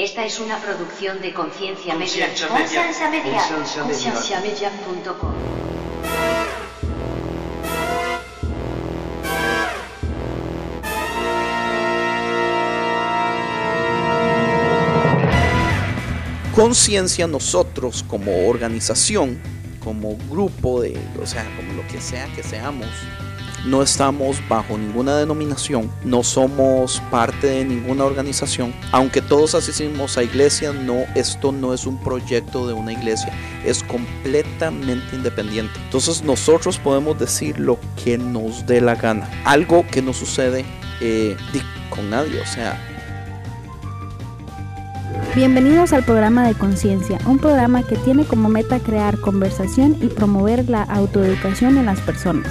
Esta es una producción de Conciencia Media. Conciencia Media. Conciencia Media. Conciencia nosotros como organización, como grupo de, o sea, como lo que sea que seamos, no estamos bajo ninguna denominación, no somos parte de ninguna organización, aunque todos asistimos a iglesias, no, esto no es un proyecto de una iglesia, es completamente independiente. Entonces nosotros podemos decir lo que nos dé la gana, algo que no sucede eh, con nadie, o sea, Bienvenidos al programa de Conciencia, un programa que tiene como meta crear conversación y promover la autoeducación en las personas,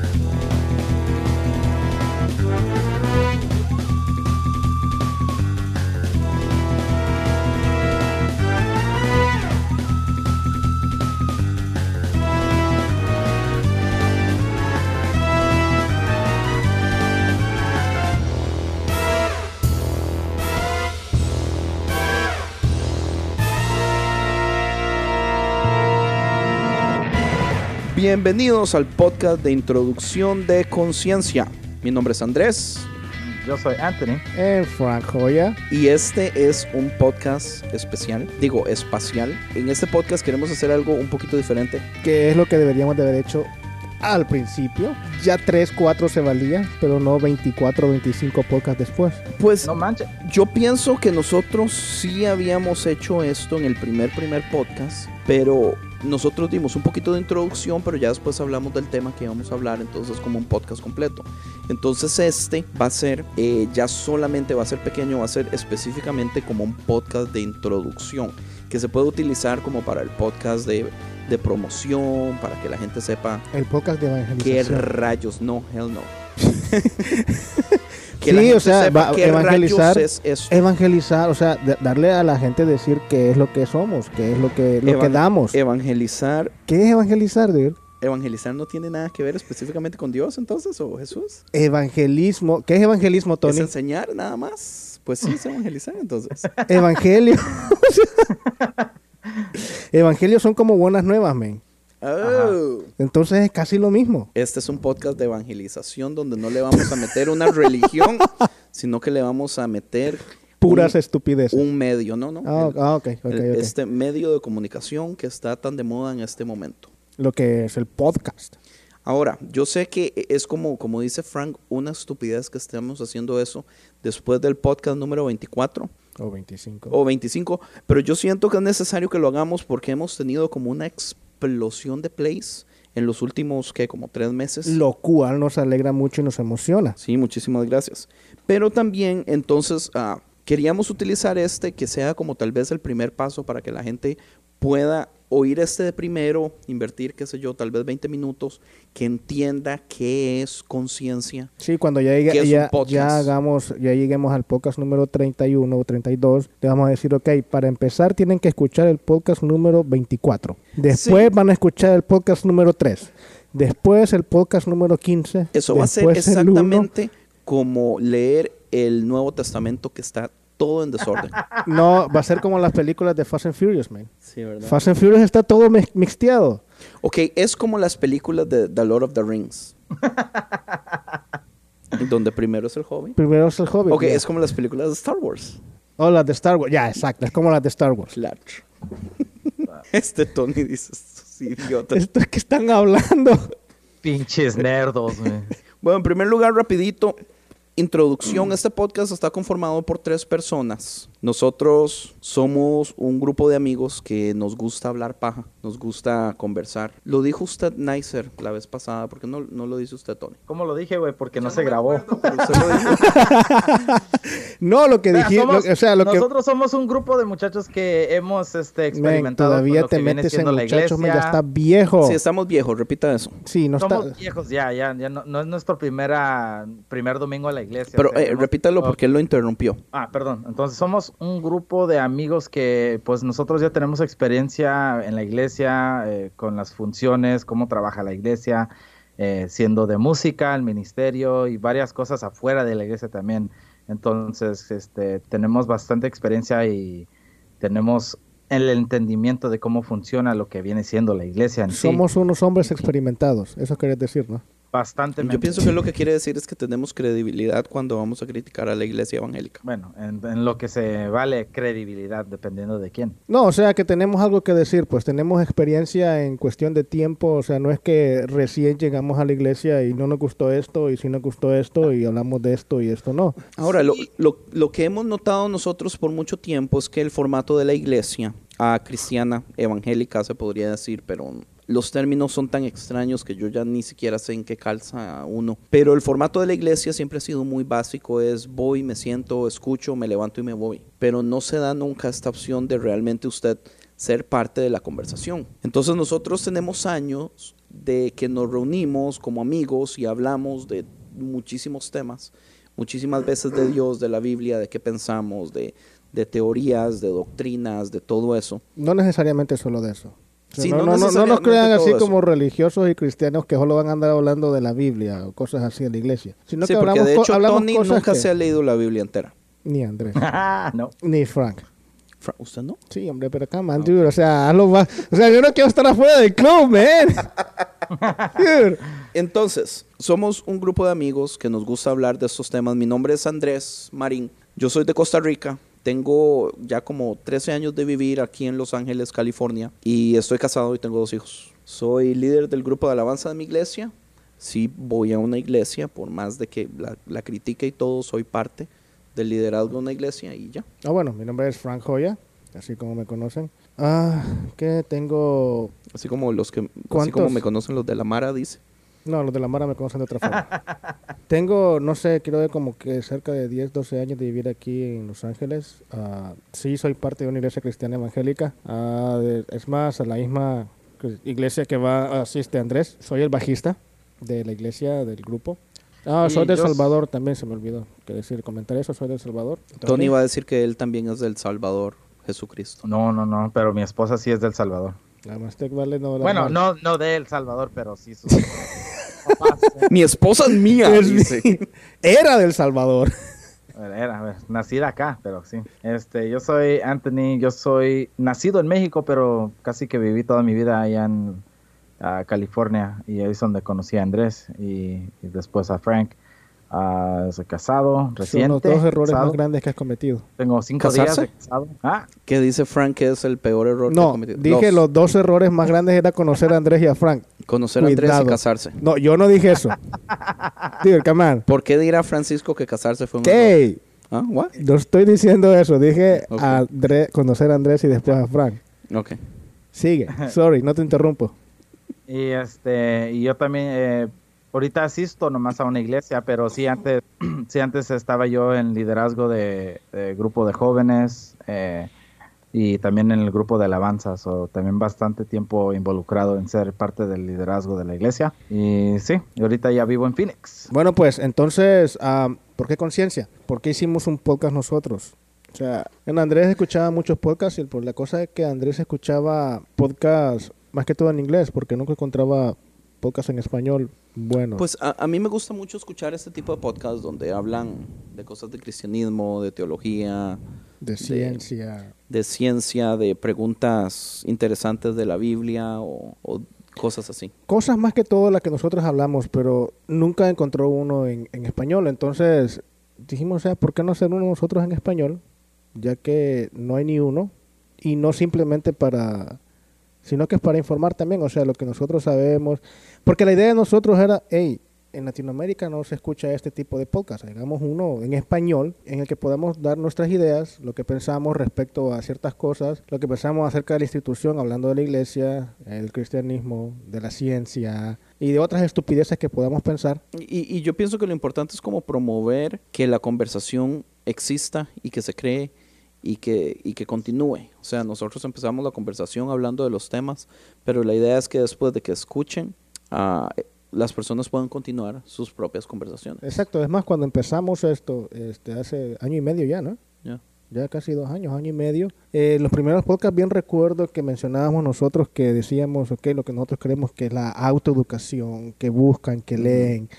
Bienvenidos al podcast de introducción de conciencia. Mi nombre es Andrés Yo soy Anthony. en Frank Joya. y este es un podcast especial, digo espacial. En este podcast queremos hacer algo un poquito diferente. que es lo que deberíamos de haber hecho al principio. Ya 3, 4 se valía, pero no 24, 25 podcasts después. Pues No manches. yo pienso que nosotros sí habíamos hecho esto en el primer primer podcast, pero nosotros dimos un poquito de introducción, pero ya después hablamos del tema que íbamos a hablar, entonces como un podcast completo. Entonces este va a ser, eh, ya solamente va a ser pequeño, va a ser específicamente como un podcast de introducción, que se puede utilizar como para el podcast de, de promoción, para que la gente sepa El podcast de qué evangelización. rayos, no, hell no. que Sí, o sea, va- evangelizar es. Evangelizar, o sea, darle a la gente decir qué es lo que somos, qué es lo que, lo que damos. Evangelizar, ¿Qué es evangelizar, dude? evangelizar no tiene nada que ver específicamente con Dios entonces o Jesús. Evangelismo. ¿Qué es evangelismo, Es Tony? enseñar nada más. Pues sí, es evangelizar entonces. Evangelio. Evangelio son como buenas nuevas, men. Oh. Entonces es casi lo mismo. Este es un podcast de evangelización donde no le vamos a meter una religión, sino que le vamos a meter Puras un, estupideces. un medio, ¿no? no Ah, El- ah, el-. Este medio de comunicación que está tan de moda en este momento. Lo que es el podcast. Ahora, yo sé que es como, como dice Frank, una estupidez que estemos haciendo eso después del podcast número 24 O 25. o 25, pero yo siento que es necesario que lo hagamos porque hemos tenido como una explosión de plays en los últimos, ¿qué? Como tres meses. Lo cual nos alegra mucho y nos emociona. Sí, muchísimas gracias. Pero también, entonces, ah, queríamos utilizar este que sea como tal vez el primer paso para que la gente pueda oír este de primero, invertir, qué sé yo, tal vez 20 minutos, que entienda qué es conciencia. Sí, cuando ya, llegue- ¿Qué es un ya, ya hagamos, ya lleguemos al podcast número 31 o 32, le vamos a decir, ok, para empezar tienen que escuchar el podcast número 24. Después Sí. van a escuchar el podcast número 3. Después el podcast número 15. Eso va a ser exactamente como leer el Nuevo Testamento que está todo en desorden. No, va a ser como las películas de Fast and Furious, man. Sí, ¿verdad? Fast and Furious está todo mi- mixteado. Ok, es como las películas de The Lord of the Rings. donde primero es el joven. Primero es el Hobbit. Ok, es como las películas de Star Wars. O las de Star Wars. Ya, exacto. Es como las de Star Wars. Claro. este Tony dice, estos idiotas. Esto es que están hablando. Pinches nerdos, güey. Bueno, en primer lugar, rapidito, introducción. Este podcast está conformado por tres personas. Nosotros somos un grupo de amigos que nos gusta hablar paja, nos gusta conversar. Lo dijo usted Nicer la vez pasada, ¿por qué no, no lo dice usted, Tony? ¿Cómo lo dije, güey? Porque no se grabó. Lo. No, lo que Vea, dije, somos- o sea, lo que nosotros somos un grupo de muchachos que hemos este, Men, experimentado todavía lo te que metes en men, ya iglesia. está viejo. Sí, estamos viejos, repita eso. Sí, no Somos está. viejos ya, ya, ya no, no es nuestro primera, primer domingo a la iglesia. Pero o sea, eh, hemos- repítalo porque él lo interrumpió. Ah, perdón. Entonces somos un grupo de amigos que pues nosotros ya tenemos experiencia en la iglesia, eh, con las funciones, cómo trabaja la iglesia, eh, siendo de música, el ministerio y varias cosas afuera de la iglesia también. Entonces, este, tenemos bastante experiencia y tenemos el entendimiento de cómo funciona lo que viene siendo la iglesia en sí. Somos unos hombres experimentados, eso querés decir, ¿no? Bastante. Yo pienso que lo que quiere decir es que tenemos credibilidad cuando vamos a criticar a la iglesia evangélica. Bueno, en, en lo que se vale credibilidad, dependiendo de quién. No, o sea que tenemos algo que decir, pues tenemos experiencia en cuestión de tiempo, o sea, no es que recién llegamos a la iglesia y no nos gustó esto y sí nos gustó esto y hablamos de esto y esto no. Ahora, lo, lo- lo que hemos notado nosotros por mucho tiempo es que el formato de la iglesia ah, cristiana, evangélica se podría decir, pero los términos son tan extraños que yo ya ni siquiera sé en qué calza uno. Pero el formato de la iglesia siempre ha sido muy básico, es voy, me siento, escucho, me levanto y me voy. Pero no se da nunca esta opción de realmente usted ser parte de la conversación. Entonces nosotros tenemos años de que nos reunimos como amigos y hablamos de muchísimos temas, muchísimas veces de Dios, de la Biblia, de qué pensamos, de, de teorías, de doctrinas, de todo eso. No necesariamente solo de eso. Sí, no, no no, no- no nos crean así eso. como religiosos y cristianos que solo van a andar hablando de la Biblia o cosas así en la iglesia. Sino sí, que porque hablamos, de hecho hablamos Tony cosas nunca que- se ha leído la Biblia entera. Ni Andrés, no. ni Frank. Fra- ¿Usted no? Sí, hombre, pero acá, man, dude, o sea, hazlo más. O sea, yo no quiero estar afuera del club, man. Entonces, somos un grupo de amigos que nos gusta hablar de estos temas. Mi nombre es Andrés Marín. Yo soy de Costa Rica. Tengo ya como 13 años de vivir aquí en Los Ángeles, California. Y estoy casado y tengo dos hijos. Soy líder del grupo de alabanza de mi iglesia. Sí voy a una iglesia, por más de que la, la critique y todo, soy parte del liderazgo de una iglesia y ya. Ah, bueno, mi nombre es Frank Joya, así como me conocen. Ah, que tengo... Así como los que, así ¿Cuántos? como me conocen los de la Mara, dice. No, los de la Mara me conocen de otra forma. tengo, no sé, creo que como que cerca de 10, 12 años de vivir aquí en Los Ángeles. Ah, sí, soy parte de una iglesia cristiana evangélica. Ah, de- es más, a la misma iglesia que va asiste Andrés. Soy el bajista de la iglesia, del grupo. Ah, soy de El Salvador, también se me olvidó que decir, comentar eso, soy de El Salvador. Tony va a decir que él también es del Salvador, Jesucristo. No, no, no, pero mi esposa sí es del Salvador. La Mastec vale no Bueno, no, no de El Salvador, pero sí eh, Mi esposa es mía. Dice. Era del Salvador. Era, nacida acá, pero sí. Este, yo soy Anthony, yo soy nacido en México, pero casi que viví toda mi vida allá en ah, California y ahí es donde conocí a Andrés y, y después a Frank. Soy casado, Son reciente. los dos errores casado. más grandes que has cometido. Tengo cinco ¿Casarse? días de casado. Ah, ¿Qué dice Frank que es el peor error que ha No, cometido? dije los dos errores más grandes era conocer a Andrés y a Frank. Conocer a Andrés y casarse. No, yo no dije eso. Dude, come on. ¿Por qué dirá Francisco que casarse fue un error? ¿Qué? ¿Ah? ¿What? No estoy diciendo eso. Dije a Andrés- conocer a Andrés y después a Frank. Ok. Sigue. Sorry, no te interrumpo. Y este, y yo también, eh, ahorita asisto nomás a una iglesia, pero sí antes, sí antes estaba yo en liderazgo de, grupo de jóvenes eh, y también en el grupo de alabanzas, o también bastante tiempo involucrado en ser parte del liderazgo de la iglesia. Y sí, ahorita ya vivo en Phoenix. Bueno, pues entonces, ¿por qué conciencia? ¿Por qué hicimos un podcast nosotros? O sea, en Andrés escuchaba muchos podcasts y la cosa es que Andrés escuchaba podcasts más que todo en inglés porque nunca encontraba podcasts en español buenos. Pues a, a mí me gusta mucho escuchar este tipo de podcasts donde hablan de cosas de cristianismo, de teología, de ciencia. de ciencia, de preguntas interesantes de la Biblia o, o cosas así. Cosas más que todo las que nosotros hablamos, pero nunca encontró uno en, en español. Entonces dijimos, o sea, ¿por qué no hacer uno nosotros en español? Ya que no hay ni uno. Y no simplemente para, sino que es para informar también, o sea, lo que nosotros sabemos. Porque la idea de nosotros era, hey, en Latinoamérica no se escucha este tipo de podcast. Hagamos uno en español en el que podamos dar nuestras ideas, lo que pensamos respecto a ciertas cosas, lo que pensamos acerca de la institución, hablando de la iglesia, el cristianismo, de la ciencia y de otras estupideces que podamos pensar. Y, y yo pienso que lo importante es como promover que la conversación exista y que se cree y que, y que continúe. O sea, nosotros empezamos la conversación hablando de los temas, pero la idea es que después de que escuchen, ah, las personas puedan continuar sus propias conversaciones. Exacto, es más, cuando empezamos esto, este, hace año y medio ya, ¿no? Ya. Ya casi dos años, año y medio. Eh, los primeros podcasts, bien recuerdo que mencionábamos nosotros que decíamos, ok, lo que nosotros creemos que es la autoeducación, que buscan, que leen,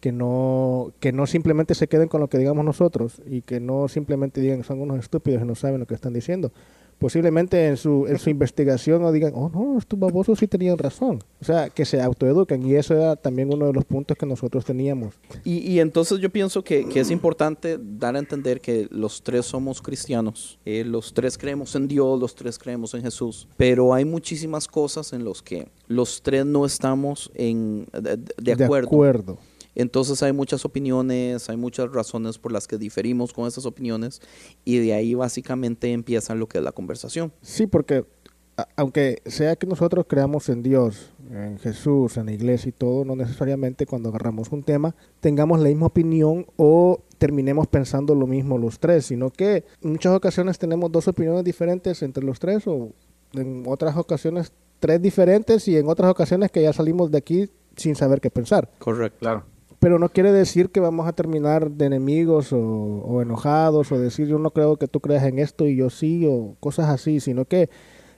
que no, que no simplemente se queden con lo que digamos nosotros y que no simplemente digan son unos estúpidos y no saben lo que están diciendo. Posiblemente en su, en su investigación o digan, oh no, estos babosos sí tenían razón. O sea, que se autoeducan y eso era también uno de los puntos que nosotros teníamos. Y, y entonces yo pienso que, que, es importante dar a entender que los tres somos cristianos, eh, los tres creemos en Dios, los tres creemos en Jesús, pero hay muchísimas cosas en las que los tres no estamos en, de, de acuerdo. De acuerdo. Entonces hay muchas opiniones, hay muchas razones por las que diferimos con esas opiniones y de ahí básicamente empieza lo que es la conversación. Sí, porque a, aunque sea que nosotros creamos en Dios, en Jesús, en la iglesia y todo, no necesariamente cuando agarramos un tema tengamos la misma opinión o terminemos pensando lo mismo los tres, sino que en muchas ocasiones tenemos dos opiniones diferentes entre los tres o en otras ocasiones tres diferentes y en otras ocasiones que ya salimos de aquí sin saber qué pensar. Correcto. Claro. Pero no quiere decir que vamos a terminar de enemigos o, enojados o decir yo no creo que tú creas en esto y yo sí o cosas así, sino que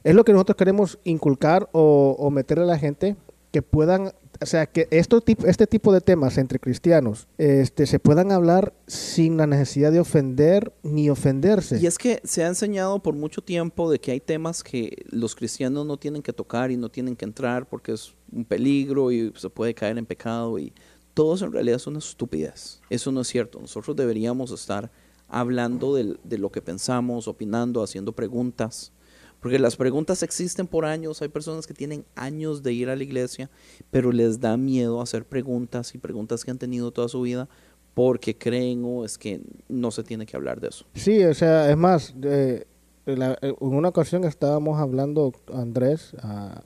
es lo que nosotros queremos inculcar o, o meterle a la gente que puedan, o sea, que esto, este tipo de temas entre cristianos este, se puedan hablar sin la necesidad de ofender ni ofenderse. Y es que se ha enseñado por mucho tiempo de que hay temas que los cristianos no tienen que tocar y no tienen que entrar porque es un peligro y se puede caer en pecado y todo eso en realidad es una estupidez. Eso no es cierto. Nosotros deberíamos estar hablando de, de, lo que pensamos, opinando, haciendo preguntas. Porque las preguntas existen por años. Hay personas que tienen años de ir a la iglesia, pero les da miedo hacer preguntas y preguntas que han tenido toda su vida porque creen o oh, es que no se tiene que hablar de eso. Sí, o sea, es más, eh, la, en una ocasión estábamos hablando, Andrés, uh,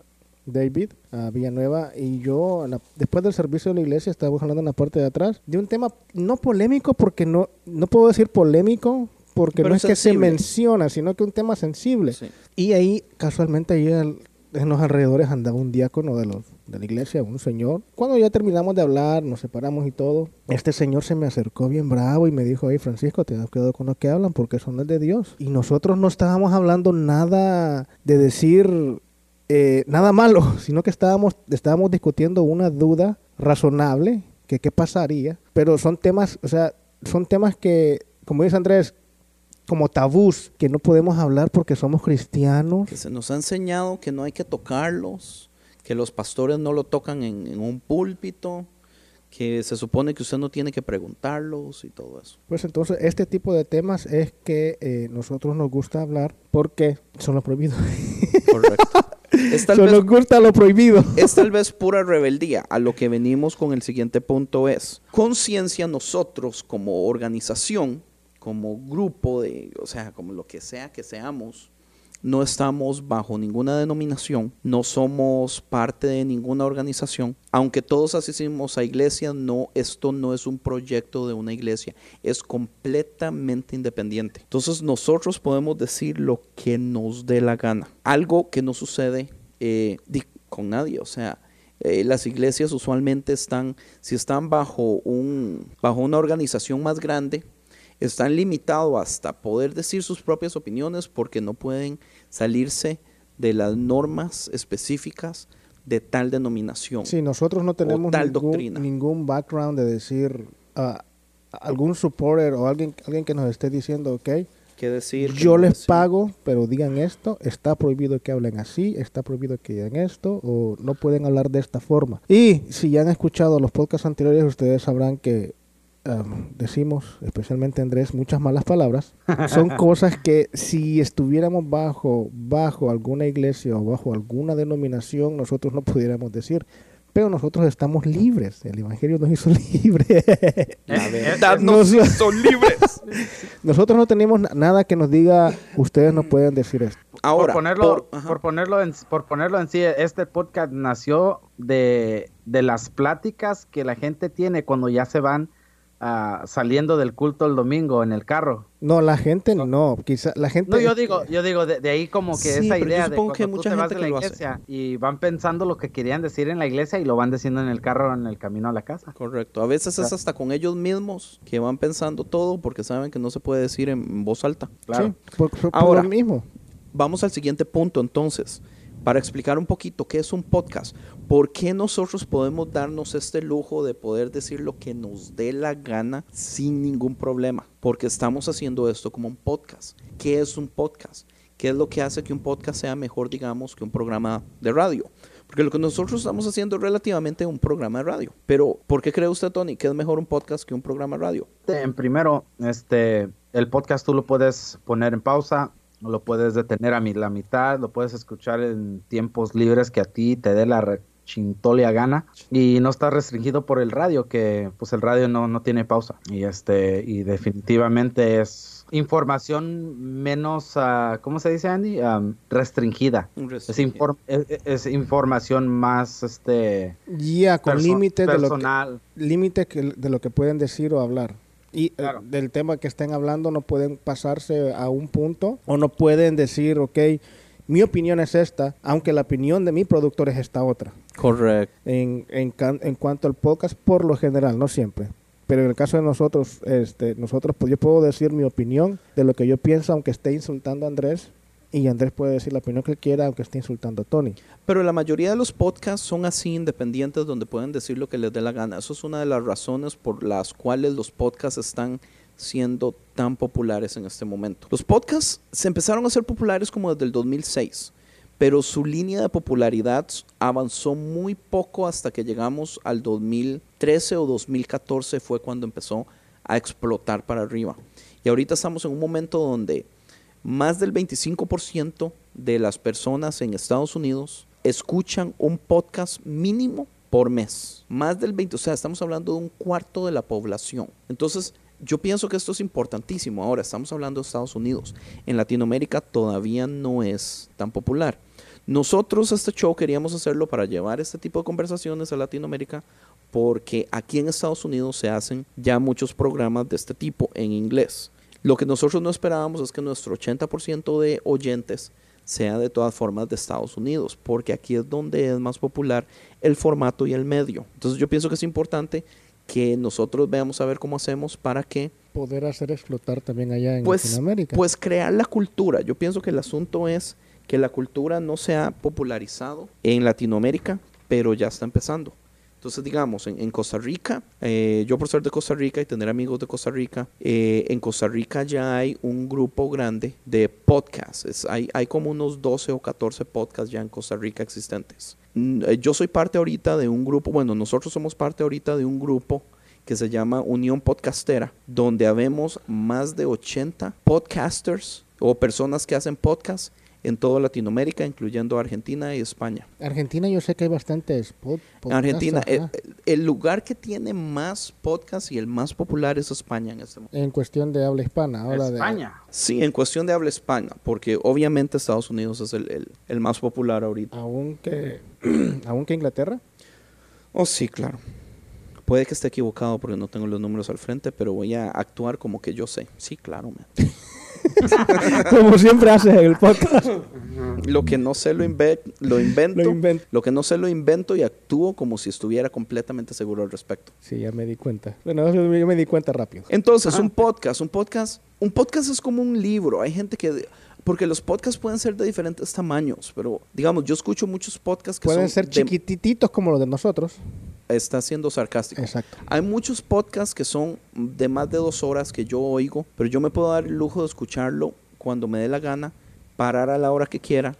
David a Villanueva y yo la, después del servicio de la iglesia estábamos hablando en la parte de atrás de un tema no polémico porque no no puedo decir polémico porque Pero no es sensible. que se menciona sino que un tema sensible sí. y ahí casualmente ahí en los alrededores andaba un diácono de los de la iglesia, un señor. Cuando ya terminamos de hablar, nos separamos y todo, este señor se me acercó bien bravo y me dijo, hey Francisco, te has quedado con lo que hablan porque eso no de Dios. Y nosotros no estábamos hablando nada de decir eh, nada malo, sino que estábamos, estábamos discutiendo una duda razonable, que qué pasaría, pero son temas, o sea, son temas que, como dice Andrés, como tabús, que no podemos hablar porque somos cristianos. Que se nos ha enseñado que no hay que tocarlos, que los pastores no lo tocan en, en un púlpito, que se supone que usted no tiene que preguntarlos y todo eso. Pues entonces este tipo de temas es que eh, nosotros nos gusta hablar porque son los prohibidos. Correcto. Es tal vez, nos gusta lo prohibido. Es tal vez pura rebeldía. A lo que venimos con el siguiente punto es conciencia nosotros como organización, como grupo de, o sea, como lo que sea que seamos, no estamos bajo ninguna denominación, no somos parte de ninguna organización, aunque todos asistimos a iglesia, no, esto no es un proyecto de una iglesia, es completamente independiente. Entonces nosotros podemos decir lo que nos dé la gana, algo que no sucede eh, con nadie, o sea, eh, las iglesias usualmente están, si están bajo, un, bajo una organización más grande, están limitados hasta poder decir sus propias opiniones porque no pueden salirse de las normas específicas de tal denominación. Sí, nosotros no tenemos tal ningún, doctrina. ningún background de decir uh, algún supporter o alguien, alguien que nos esté diciendo, ok, ¿Qué decir? yo les decir? pago, pero digan esto, está prohibido que hablen así, está prohibido que digan esto, o no pueden hablar de esta forma. Y si ya han escuchado los podcasts anteriores, ustedes sabrán que Um, decimos, especialmente Andrés, muchas malas palabras, son cosas que si estuviéramos bajo, bajo alguna iglesia o bajo alguna denominación, nosotros no pudiéramos decir. Pero nosotros estamos libres. El Evangelio nos hizo libres. La Eh, verdad eh, nos hizo libres. nosotros no tenemos na- nada que nos diga, ustedes no pueden decir esto. Ahora, por ponerlo, por, ponerlo en, por ponerlo en sí, este podcast nació de, de las pláticas que la gente tiene cuando ya se van ah, saliendo del culto el domingo en el carro. No, la gente no, quizá la gente... No, yo digo, yo digo de, de ahí como que Sí, esa yo idea de cuando que hay tú mucha te vas gente de la que lo hace. iglesia y van pensando lo que querían decir en la iglesia y lo van diciendo en el carro en el camino a la casa. Correcto. A veces es hasta con ellos mismos que van pensando todo porque saben que no se puede decir en voz alta. Claro. Sí, por, por Ahora. lo mismo. Vamos al siguiente punto entonces, para explicar un poquito qué es un podcast. ¿Por qué nosotros podemos darnos este lujo de poder decir lo que nos dé la gana sin ningún problema? Porque estamos haciendo esto como un podcast. ¿Qué es un podcast? ¿Qué es lo que hace que un podcast sea mejor, digamos, que un programa de radio? Porque lo que nosotros estamos haciendo es relativamente un programa de radio. Pero, ¿por qué cree usted, Tony, que es mejor un podcast que un programa de radio? En primero, este, el podcast tú lo puedes poner en pausa, lo puedes detener a mi- la mitad, lo puedes escuchar en tiempos libres que a ti te dé la rechintolia gana y no está restringido por el radio, que pues el radio no, no tiene pausa y este y definitivamente es información menos, ah, ¿cómo se dice Andy? Am, restringida. Es, infor- es, es información más este Ya, con límites de lo que, personal. límite que- de lo que pueden decir o hablar. Y eh, del tema que estén hablando no pueden pasarse a un punto o no pueden decir, ok, mi opinión es esta, aunque la opinión de mi productor es esta otra. Correcto. En, en cuanto al podcast, por lo general, no siempre. Pero en el caso de nosotros, este, nosotros, pues yo puedo decir mi opinión de lo que yo pienso, aunque esté insultando a Andrés, y Andrés puede decir la opinión que él quiera, aunque esté insultando a Tony. Pero la mayoría de los podcasts son así independientes donde pueden decir lo que les dé la gana. Eso es una de las razones por las cuales los podcasts están siendo tan populares en este momento. Los podcasts se empezaron a ser populares como desde el 2006, pero su línea de popularidad avanzó muy poco hasta que llegamos al 2013 o 2014 fue cuando empezó a explotar para arriba. Y ahorita estamos en un momento donde más del 25% de las personas en Estados Unidos escuchan un podcast mínimo por mes. Más del 20, o sea, estamos hablando de un cuarto de la población. Entonces, yo pienso que esto es importantísimo. Ahora, estamos hablando de Estados Unidos. En Latinoamérica todavía no es tan popular. Nosotros este show queríamos hacerlo para llevar este tipo de conversaciones a Latinoamérica porque aquí en Estados Unidos se hacen ya muchos programas de este tipo en inglés. Lo que nosotros no esperábamos es que nuestro 80% de oyentes sea de todas formas de Estados Unidos, porque aquí es donde es más popular el formato y el medio. Entonces yo pienso que es importante que nosotros veamos a ver cómo hacemos para que Poder hacer explotar también allá en pues, Latinoamérica. pues crear la cultura. Yo pienso que el asunto es que la cultura no se ha popularizado en Latinoamérica, pero ya está empezando. Entonces, digamos, en, en Costa Rica, eh, yo por ser de Costa Rica y tener amigos de Costa Rica, eh, en Costa Rica ya hay un grupo grande de podcasts. Hay, hay como unos 12 o 14 podcasts ya en Costa Rica existentes. Mm, eh, Yo soy parte ahorita de un grupo, bueno, nosotros somos parte ahorita de un grupo que se llama Unión Podcastera, donde habemos más de 80 podcasters o personas que hacen podcasts en toda Latinoamérica, incluyendo Argentina y España. Argentina yo sé que hay bastantes pod- podcasts, Argentina, eh, el, el lugar que tiene más podcasts y el más popular es España en este momento. en cuestión de habla hispana. Habla de- España. Sí, en cuestión de habla hispana, porque obviamente Estados Unidos es el, el- el más popular ahorita. aún que aún que Inglaterra. Oh, sí, claro. Puede que esté equivocado porque no tengo los números al frente, pero voy a actuar como que yo sé. Sí, claro, man. Como siempre haces en el podcast. Lo que no sé lo, inve- lo invento. Lo invento. Lo que no sé lo invento y actúo como si estuviera completamente seguro al respecto. Sí, ya me di cuenta. Bueno, yo me di cuenta rápido. Entonces, un podcast, un podcast, un podcast es como un libro. Hay gente que porque los podcasts pueden ser de diferentes tamaños, pero digamos, yo escucho muchos podcasts que Pueden son ser de- chiquititos como los de nosotros. Está siendo sarcástico. Exacto. Hay muchos podcasts que son de más de dos horas que yo oigo, pero yo me puedo dar el lujo de escucharlo cuando me dé la gana, parar a la hora que quiera.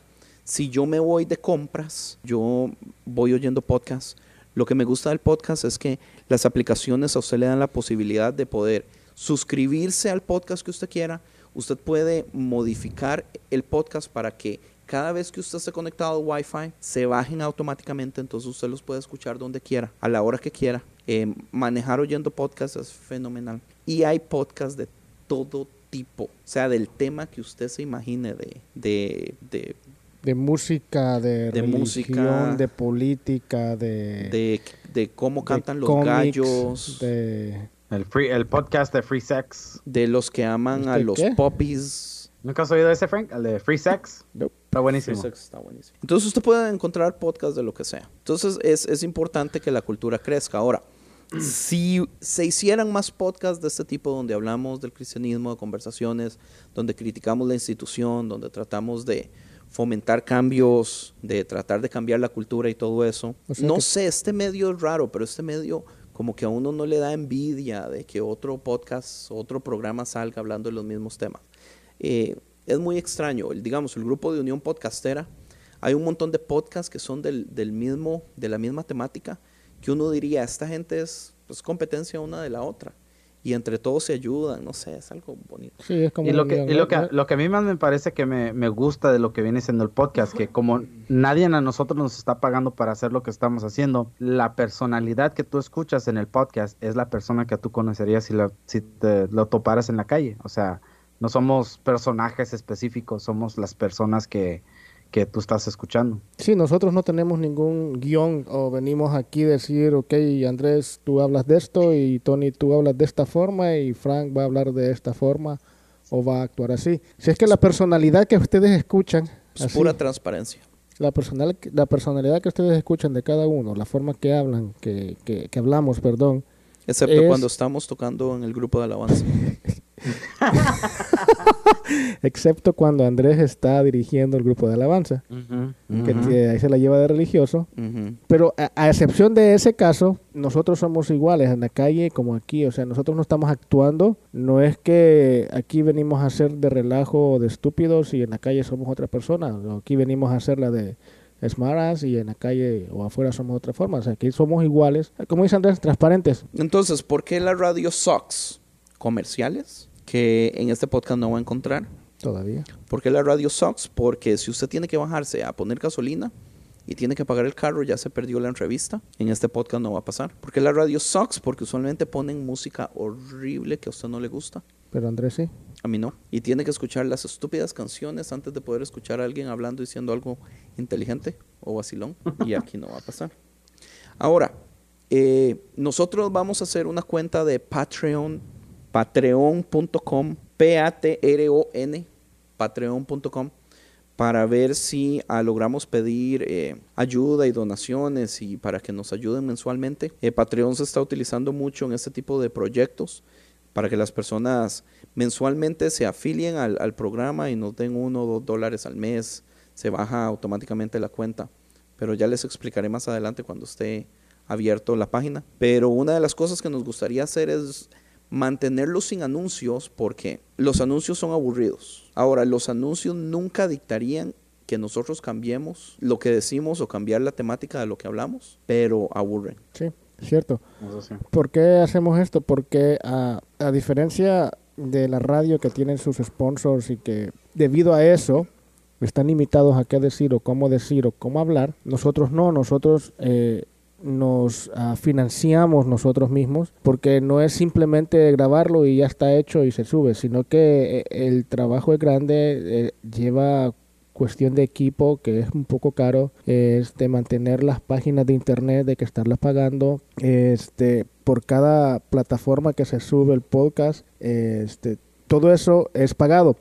Si yo me voy de compras, yo voy oyendo podcasts. Lo que me gusta del podcast es que las aplicaciones a usted le dan la posibilidad de poder suscribirse al podcast que usted quiera. usted puede modificar el podcast para que cada vez que usted esté conectado al Wi-Fi, se bajen automáticamente, entonces usted los puede escuchar donde quiera, a la hora que quiera. Eh, manejar oyendo podcast es fenomenal. Y hay podcasts de todo tipo, o sea, del tema que usted se imagine de, de, de, De música, de, De religión, música. de política, de... de, de cómo de cantan los cómics, gallos, de, De... El, free, el podcast de Free Sex. los que aman a ¿Este los qué? poppies. ¿Nunca has oído ese, Frank? El de Free Sex. Nope. Está buenísimo. Está. Entonces usted puede encontrar podcast de lo que sea. Entonces es, es importante que la cultura crezca. Ahora, si se hicieran más podcasts de este tipo donde hablamos del cristianismo, de conversaciones, donde criticamos la institución, donde tratamos de fomentar cambios, de tratar de cambiar la cultura y todo eso. O sea no que- sé, este medio es raro, pero este medio como que a uno no le da envidia de que otro podcast, otro programa salga hablando de los mismos temas. Eh, es muy extraño. El, digamos, el grupo de Unión Podcastera, hay un montón de podcasts que son del, del mismo, de la misma temática, que uno diría, esta gente es pues, competencia una de la otra. Y entre todos se ayudan, no sé, es algo bonito. Sí, es como... Y lo que, y lo, que, lo que a mí más me parece que me, me gusta de lo que viene siendo el podcast, que como nadie a nosotros nos está pagando para hacer lo que estamos haciendo, la personalidad que tú escuchas en el podcast es la persona que tú conocerías si, la, si te lo toparas en la calle. O sea, no somos personajes específicos, somos las personas que, que tú estás escuchando. Sí, nosotros no tenemos ningún guion o venimos aquí a decir, ok, Andrés, tú hablas de esto y Tony, tú hablas de esta forma y Frank va a hablar de esta forma o va a actuar así. Si es que la personalidad que ustedes escuchan, Es así, pura transparencia. la, personal, la personalidad que ustedes escuchan de cada uno, la forma que hablan, que, que, que hablamos, perdón, Excepto Es- cuando estamos tocando en el grupo de alabanza. excepto cuando Andrés está dirigiendo el grupo de alabanza, que Ujú. que ahí se la lleva de religioso. Pero a, a excepción de ese caso, nosotros somos iguales en la calle como aquí. O sea, nosotros no estamos actuando. No es que aquí venimos a hacer de relajo o de estúpidos y en la calle somos otra persona. Aquí venimos a hacer la de smartas y en la calle o afuera somos otra forma. O sea, aquí somos iguales. Como dice Andrés, transparentes. Entonces, ¿por qué la radio sucks? Comerciales, que en este podcast no va a encontrar. Todavía. ¿Por qué la radio sucks? Porque si usted tiene que bajarse a poner gasolina y tiene que pagar el carro, ya se perdió la entrevista. En este podcast no va a pasar. ¿Por qué la radio sucks? Porque usualmente ponen música horrible que a usted no le gusta. Pero Andrés sí. A mí no. Y tiene que escuchar las estúpidas canciones antes de poder escuchar a alguien hablando diciendo algo inteligente o vacilón. Y aquí no va a pasar. Ahora, eh, nosotros vamos a hacer una cuenta de Patreon, patreon.com, P-A-T-R-O-N, patreon.com, para ver si ah, logramos pedir eh, ayuda y donaciones y para que nos ayuden mensualmente. Eh, Patreon se está utilizando mucho en este tipo de proyectos para que las personas mensualmente se afilien al, al programa y nos den uno o dos dólares al mes. Se baja automáticamente la cuenta. Pero ya les explicaré más adelante cuando esté abierto la página. Pero una de las cosas que nos gustaría hacer es mantenerlos sin anuncios porque los anuncios son aburridos. Ahora, los anuncios nunca dictarían que nosotros cambiemos lo que decimos o cambiar la temática de lo que hablamos, pero aburren. Sí, cierto. Eso sí. ¿Por qué hacemos esto? Porque a, a diferencia de la radio que tienen sus sponsors y que debido a eso están limitados a qué decir o cómo decir o cómo hablar, nosotros no, nosotros eh, nos ah, financiamos nosotros mismos porque no es simplemente grabarlo y ya está hecho y se sube, sino que eh, el trabajo es grande, eh, lleva cuestión de equipo que es un poco caro, este mantener las páginas de internet, de que estarlas pagando, este por cada plataforma que se sube el podcast, este todo eso es pagado.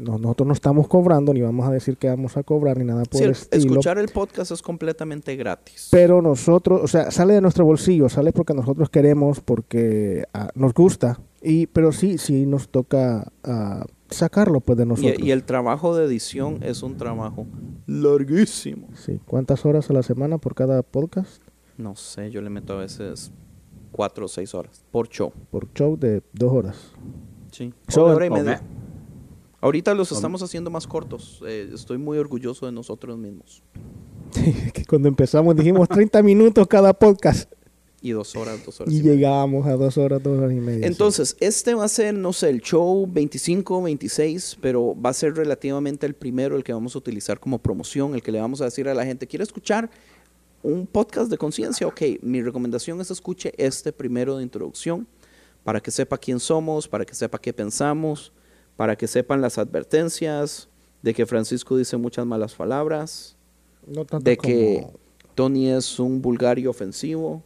No- nosotros no estamos cobrando ni vamos a decir que vamos a cobrar ni nada por Sí, el estilo. escuchar el podcast es completamente gratis. Pero nosotros, o sea, sale de nuestro bolsillo, sale porque nosotros queremos, porque ah, nos gusta. Y, pero sí, sí nos toca ah, sacarlo pues de nosotros. Y, y el trabajo de edición es un trabajo larguísimo. Sí. ¿Cuántas horas a la semana por cada podcast? No sé, yo le meto a veces cuatro o seis horas por show. Por show de dos horas. Sí. So, hora y media. me- Ahorita los estamos haciendo más cortos. Eh, estoy muy orgulloso de nosotros mismos. que cuando empezamos dijimos 30 minutos cada podcast. Y dos horas, dos horas. Y y llegábamos a dos horas, dos horas y media. sí. Entonces, este va a ser, no sé, el show 25, 26, pero va a ser relativamente el primero, el que vamos a utilizar como promoción, el que le vamos a decir a la gente, ¿quiere escuchar un podcast de conciencia? Ok, mi recomendación es escuche este primero de introducción para que sepa quién somos, para que sepa qué pensamos, para que sepan las advertencias de que Francisco dice muchas malas palabras, No tanto de que como- Tony es un vulgar y ofensivo,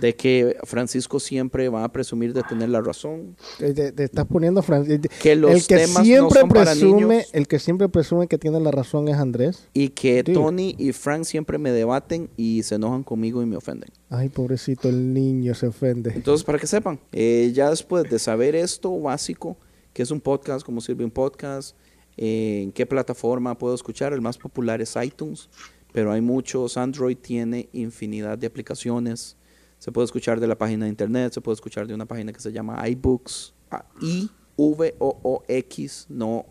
de que Francisco siempre va a presumir de tener la razón, Te, te- te estás poniendo Fran- eh, que los el que temas siempre no son para presume, niños el que siempre presume que tiene la razón es Andrés. y que Sí. Tony y Frank siempre me debaten y se enojan conmigo y me ofenden. Ay, pobrecito, el niño se ofende. Entonces, para que sepan, eh, ya después de saber esto básico, que es un podcast, cómo sirve un podcast, eh, en qué plataforma puedo escuchar, el más popular es iTunes, pero hay muchos, Android tiene infinidad de aplicaciones, se puede escuchar de la página de internet, se puede escuchar de una página que se llama iBooks, ah, I-V-O-O-X, no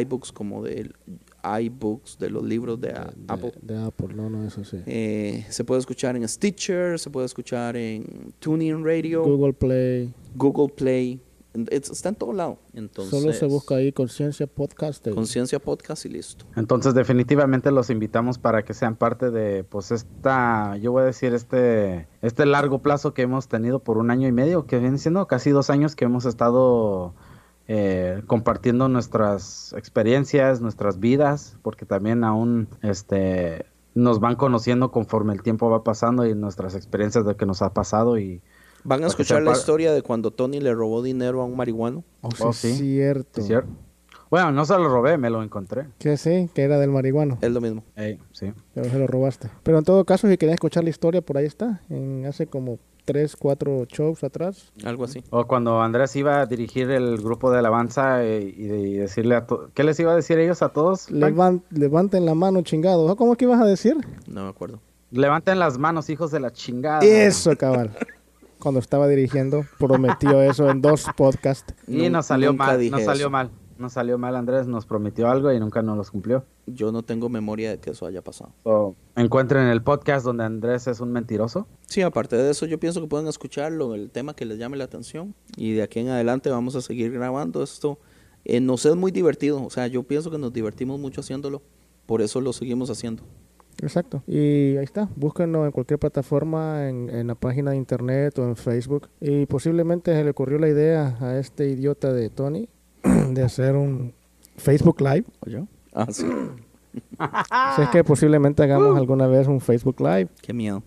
iBooks como del iBooks de los libros de, ah, de, Apple. de Apple, no, no, eso sí. Eh, se puede escuchar en Stitcher, se puede escuchar en TuneIn Radio, Google Play. Google Play, está en todo lado. Entonces, Solo se busca ahí Conciencia Podcast. Conciencia Podcast y listo. Entonces definitivamente los invitamos para que sean parte de pues esta, yo voy a decir este, este largo plazo que hemos tenido por un año y medio, que viene siendo casi dos años que hemos estado eh, compartiendo nuestras experiencias, nuestras vidas, porque también aún este nos van conociendo conforme el tiempo va pasando y nuestras experiencias de que nos ha pasado y Van a escuchar la historia de cuando Tony le robó dinero a un marihuano. Oh, sí, Oh, sí. cierto. ¿sí, cierto? Bueno, no se lo robé, me lo encontré. Que sí, que era del marihuano. Es lo mismo. Ey, sí. Pero se lo robaste. Pero en todo caso, si querían escuchar la historia, por ahí está. En hace como tres, cuatro shows atrás. Algo así. O cuando Andrés iba a dirigir el grupo de alabanza eh, y, de- y decirle a todos, ¿qué les iba a decir ellos a todos? Levanten la mano, chingados. ¿Ah, ¿Cómo es que ibas a decir? No me acuerdo. Levanten las manos, hijos de la chingada. Eso, cabal. Cuando estaba dirigiendo, prometió eso en dos podcasts. Y Nun- nos salió nunca mal, nos salió eso. mal. Nos salió mal Andrés, nos prometió algo y nunca nos los cumplió. Yo no tengo memoria de que eso haya pasado. So, encuentren el podcast donde Andrés es un mentiroso. Sí, aparte de eso, yo pienso que pueden escucharlo, el tema que les llame la atención. Y de aquí en adelante vamos a seguir grabando esto. Eh, nos es muy divertido. O sea, yo pienso que nos divertimos mucho haciéndolo. Por eso lo seguimos haciendo. Exacto. Y ahí está. Búsquenlo en cualquier plataforma, en, en la página de internet o en Facebook. Y posiblemente se le ocurrió la idea a este idiota de Tony de hacer un Facebook Live. ¿Oye? Ah, sí. Si es que posiblemente hagamos alguna vez un Facebook Live. Qué miedo.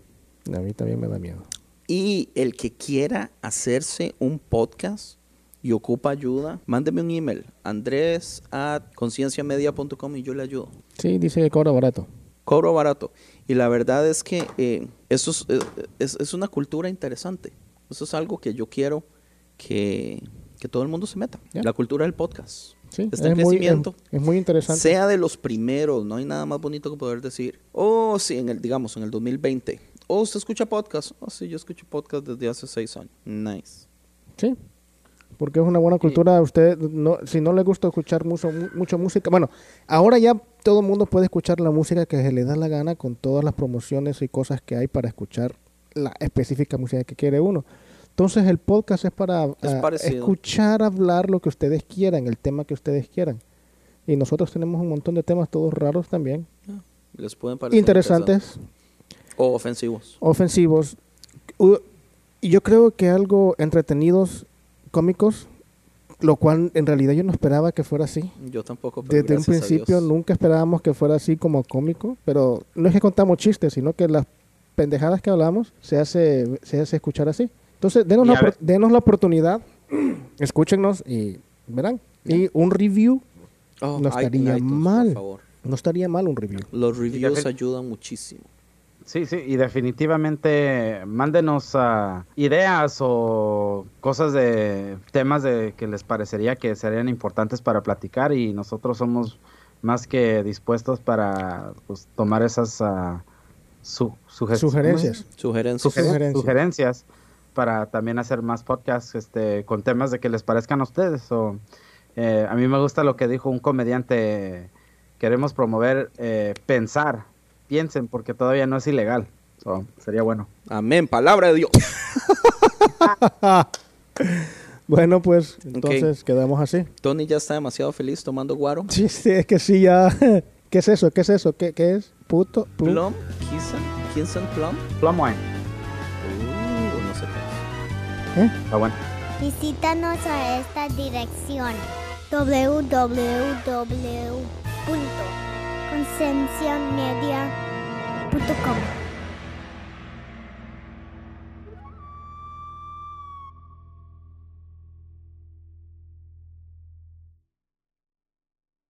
A mí también me da miedo. Y el que quiera hacerse un podcast y ocupa ayuda, mándeme un email. Andrés at concienciamedia.com y yo le ayudo. Sí, dice que cobra barato. Cobro barato. Y la verdad es que eh, eso es, eh, es- es una cultura interesante. Eso es algo que yo quiero que, que todo el mundo se meta. Ya. La cultura del podcast. Sí, Está en es, muy, es, crecimiento. es muy interesante. Sea de los primeros, no hay nada más bonito que poder decir. Oh, sí, en el, digamos, en el 2020. Oh, ¿usted escucha podcast? Oh, sí, yo escucho podcast desde hace seis años. Nice. Sí. Porque es una buena cultura. Usted, no, si no le gusta escuchar mucho, mu- mucho música, bueno, ahora ya todo el mundo puede escuchar la música que se le da la gana con todas las promociones y cosas que hay para escuchar la específica música que quiere uno. Entonces el podcast es para Es ah, escuchar hablar lo que ustedes quieran, el tema que ustedes quieran. Y nosotros tenemos un montón de temas todos raros también, Les pueden parecer interesantes, O ofensivos. ofensivos. Yo creo que algo entretenidos, cómicos, lo cual en realidad yo no esperaba que fuera así. Yo tampoco. pero Desde un principio Dios. nunca esperábamos que fuera así como cómico, pero no es que contamos chistes, sino que las pendejadas que hablamos se hace, se hace escuchar así. Entonces, denos, la, ver- denos la oportunidad, escúchenos y verán. Y un review, Oh, no estaría iTunes, mal. Por favor. no estaría mal un review. Los reviews ayudan muchísimo. Sí, sí, y definitivamente mándenos ah, ideas o cosas de temas de que les parecería que serían importantes para platicar y nosotros somos más que dispuestos para pues, tomar esas ah, su- suge- Sugerencias. Sugerencias. Sugeren- Sugerencias. sugerencias para también hacer más podcasts este, con temas de que les parezcan a ustedes. O, eh, a mí me gusta lo que dijo un comediante, queremos promover eh, pensar, piensen porque todavía no es ilegal. So, sería bueno. Amén, palabra de Dios. Bueno, pues entonces quedamos así. Tony ya está demasiado feliz tomando guaro. Sí, sí, es que sí, ya. ¿Qué es eso? ¿Qué es eso? ¿Qué, qué es? ¿Puto? ¿Plum? Plum, Kisan, Kinsan Plum. Plum wine. Uh, no sé qué es. Está bueno. Visítanos a esta dirección www.concienciamedia.com